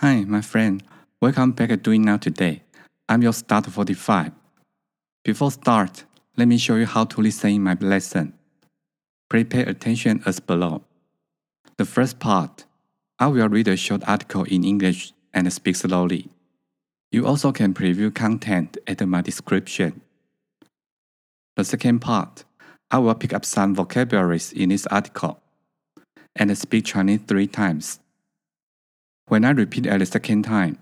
Hi, my friend. Welcome back to Doing Now Today. I'm your start 45. Before start, let me show you how to listen in my lesson. Please pay attention as below. The first part, I will read a short article in English and speak slowly. You also can preview content at my description. The second part, I will pick up some vocabularies in this article and speak Chinese three times. When I repeat at the second time,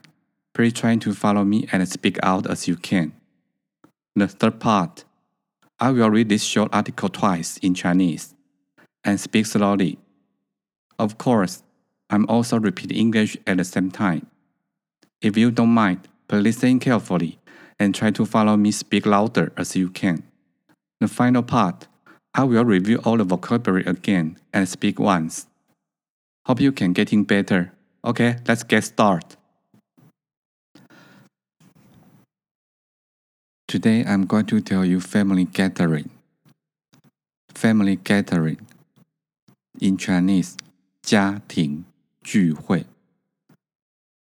please try to follow me and speak out as you can. The third part, I will read this short article twice in Chinese and speak slowly. Of course, I'm also repeating English at the same time. If you don't mind, please listen carefully and try to follow me speak louder as you can. The final part, I will review all the vocabulary again and speak once. Hope you can getting better. Okay, let's get started. Today I'm going to tell you family gathering. Family gathering. In Chinese, 家庭聚会.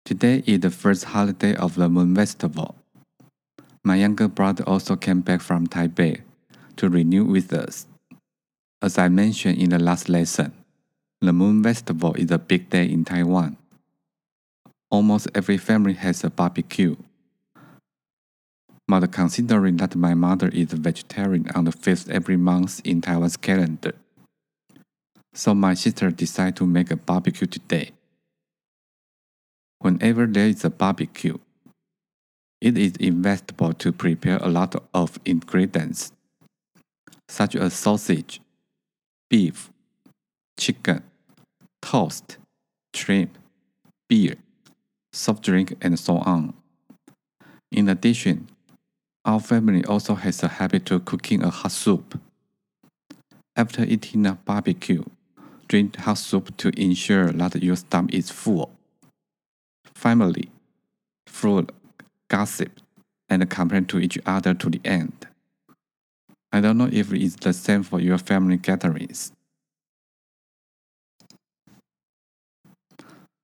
Today is the first holiday of the Moon Festival. My younger brother also came back from Taipei to renew with us. As I mentioned in the last lesson, the Moon Festival is a big day in Taiwan. Almost every family has a barbecue. But considering that my mother is a vegetarian on the 5th every month in Taiwan's calendar, so my sister decided to make a barbecue today. Whenever there is a barbecue, it is inevitable to prepare a lot of ingredients, such as sausage, beef, chicken, toast, shrimp, beer, soft drink, and so on. In addition, our family also has a habit of cooking a hot soup. After eating a barbecue, drink hot soup to ensure that your stomach is full. Family, food, gossip, and complain to each other to the end. I don't know if it's the same for your family gatherings.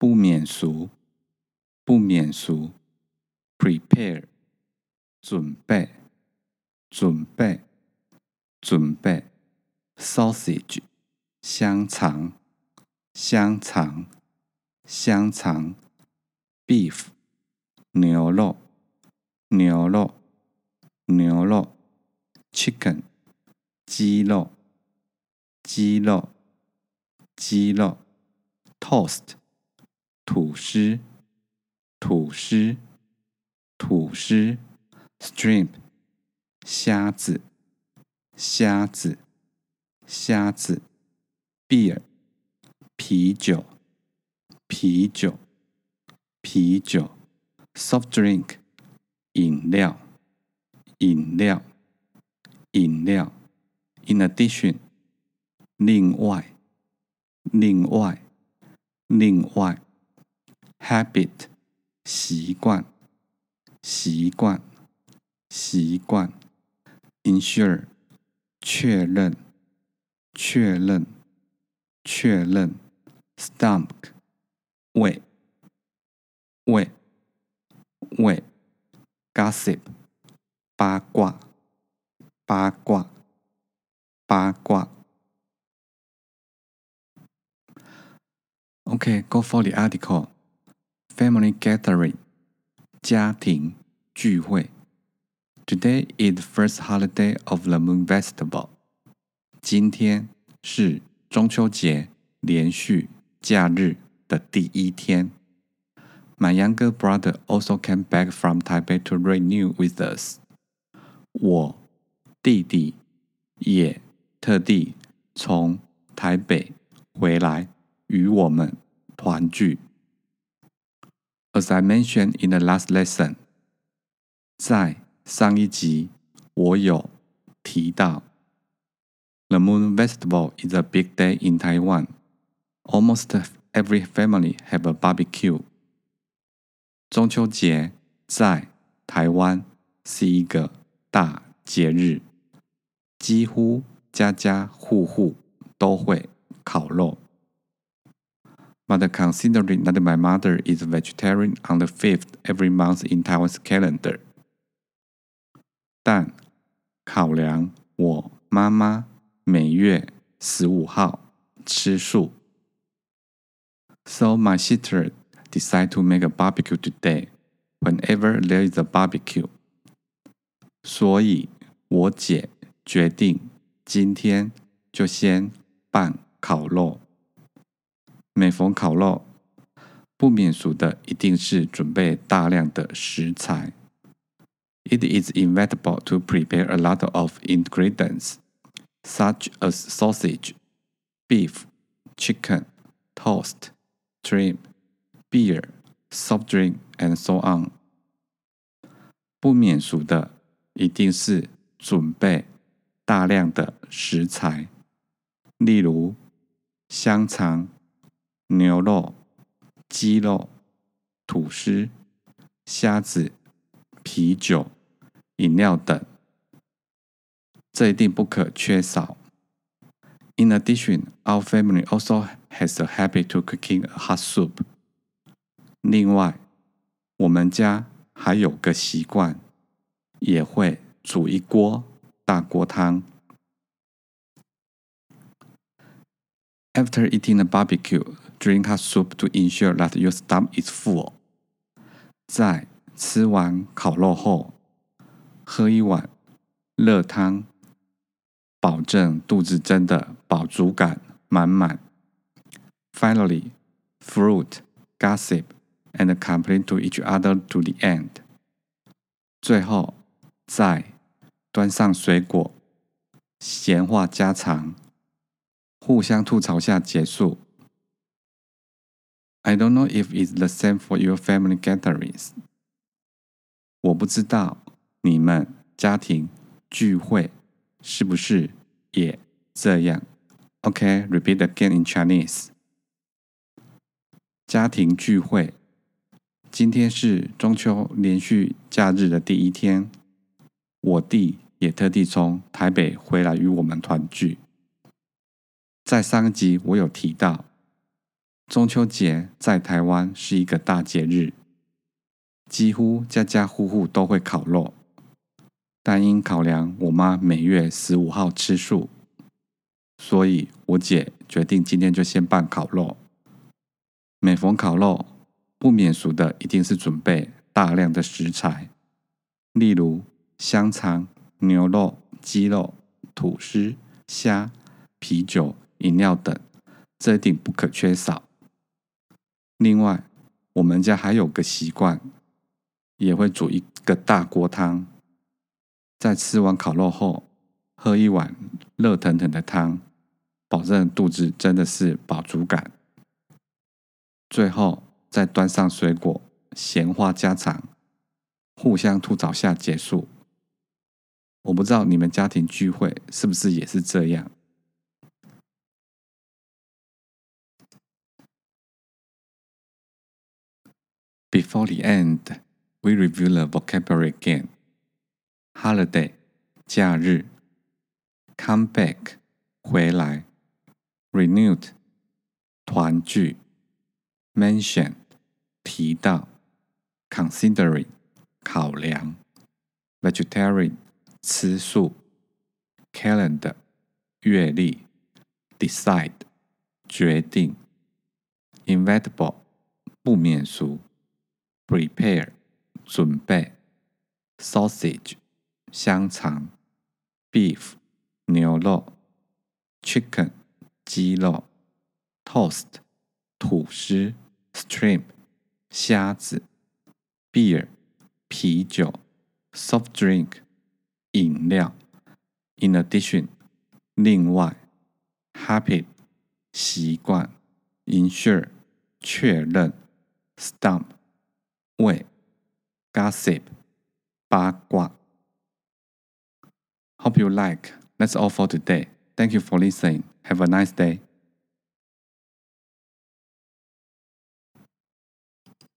不免俗，不免俗。Prepare，准备，准备，准备。Sausage，香肠，香肠，香肠。Beef，牛肉，牛肉，牛肉。Chicken，鸡肉，鸡肉，鸡肉。Toast。吐司，吐司，吐司；shrimp，虾子，虾子，虾子；beer，啤酒，啤酒，啤酒；soft drink，饮料，饮料，饮料；in addition，另外，另外，另外。habit 习惯习惯习惯 ensure 确认确认确认 stomach 胃胃胃 gossip 八卦八卦八卦 Okay, go for the article. family gathering 家庭聚会。Today is the first holiday of the Moon Festival。今天是中秋节连续假日的第一天。My younger brother also came back from Taipei to renew with us。我弟弟也特地从台北回来与我们团聚。 As I mentioned in the last lesson，在上一集我有提到，The Moon Festival is a big day in Taiwan. Almost every family have a barbecue. 中秋节在台湾是一个大节日，几乎家家户户都会烤肉。 But considering that my mother is vegetarian on the fifth every month in Taiwan's calendar，但考量我妈妈每月十五号吃素，so my sister decide to make a barbecue today whenever there is a barbecue。所以我姐决定今天就先办烤肉。 每逢烤肉，不免俗的一定是准备大量的食材。It is inevitable to prepare a lot of ingredients, such as sausage, beef, chicken, toast, shrimp, beer, soft drink, and so on. 不免俗的一定是准备大量的食材，例如香肠。牛肉、鸡肉、吐司、虾子、啤酒、饮料等，这一定不可缺少。In addition, our family also has a habit to cooking a hot soup. 另外，我们家还有个习惯，也会煮一锅大锅汤。After eating the barbecue, drink hot soup to ensure that your stomach is full。在吃完烤肉后，喝一碗热汤，保证肚子真的饱足感满满。Finally, fruit, gossip, and complain to each other to the end。最后，再端上水果，闲话家常， 互相吐槽下结束。I don't know if it's the same for your family gatherings。我不知道你们家庭聚会是不是也这样。OK, repeat again in Chinese。家庭聚会，今天是中秋连续假日的第一天，我弟也特地从台北回来与我们团聚。在上一集我有提到。中秋节在台湾是一个大节日，几乎家家户户都会烤肉。但因考量我妈每月十五号吃素，所以我姐决定今天就先办烤肉。每逢烤肉，不免俗的一定是准备大量的食材，例如香肠、牛肉、鸡肉、吐司、虾、啤酒、饮料等，这一定不可缺少。另外，我们家还有个习惯，也会煮一个大锅汤，在吃完烤肉后，喝一碗热腾腾的汤，保证肚子真的是饱足感。最后再端上水果，闲话家常，互相吐槽下结束。我不知道你们家庭聚会是不是也是这样。Before the end, we review the vocabulary again. Holiday 假日，come back 回来，renewed 团聚，mention 提到，considering 考量，vegetarian 吃素，calendar 月历，decide 决定，inevitable 不免俗。 prepare 准备；sausage 香肠；beef 牛肉；chicken 鸡肉；toast 吐司；shrimp 虾子；beer 啤酒；soft drink 饮料；in addition 另外；habit 习惯；ensure 确认；stump 胃；gossip 八卦。Hope you like. That's all for today. Thank you for listening. Have a nice day.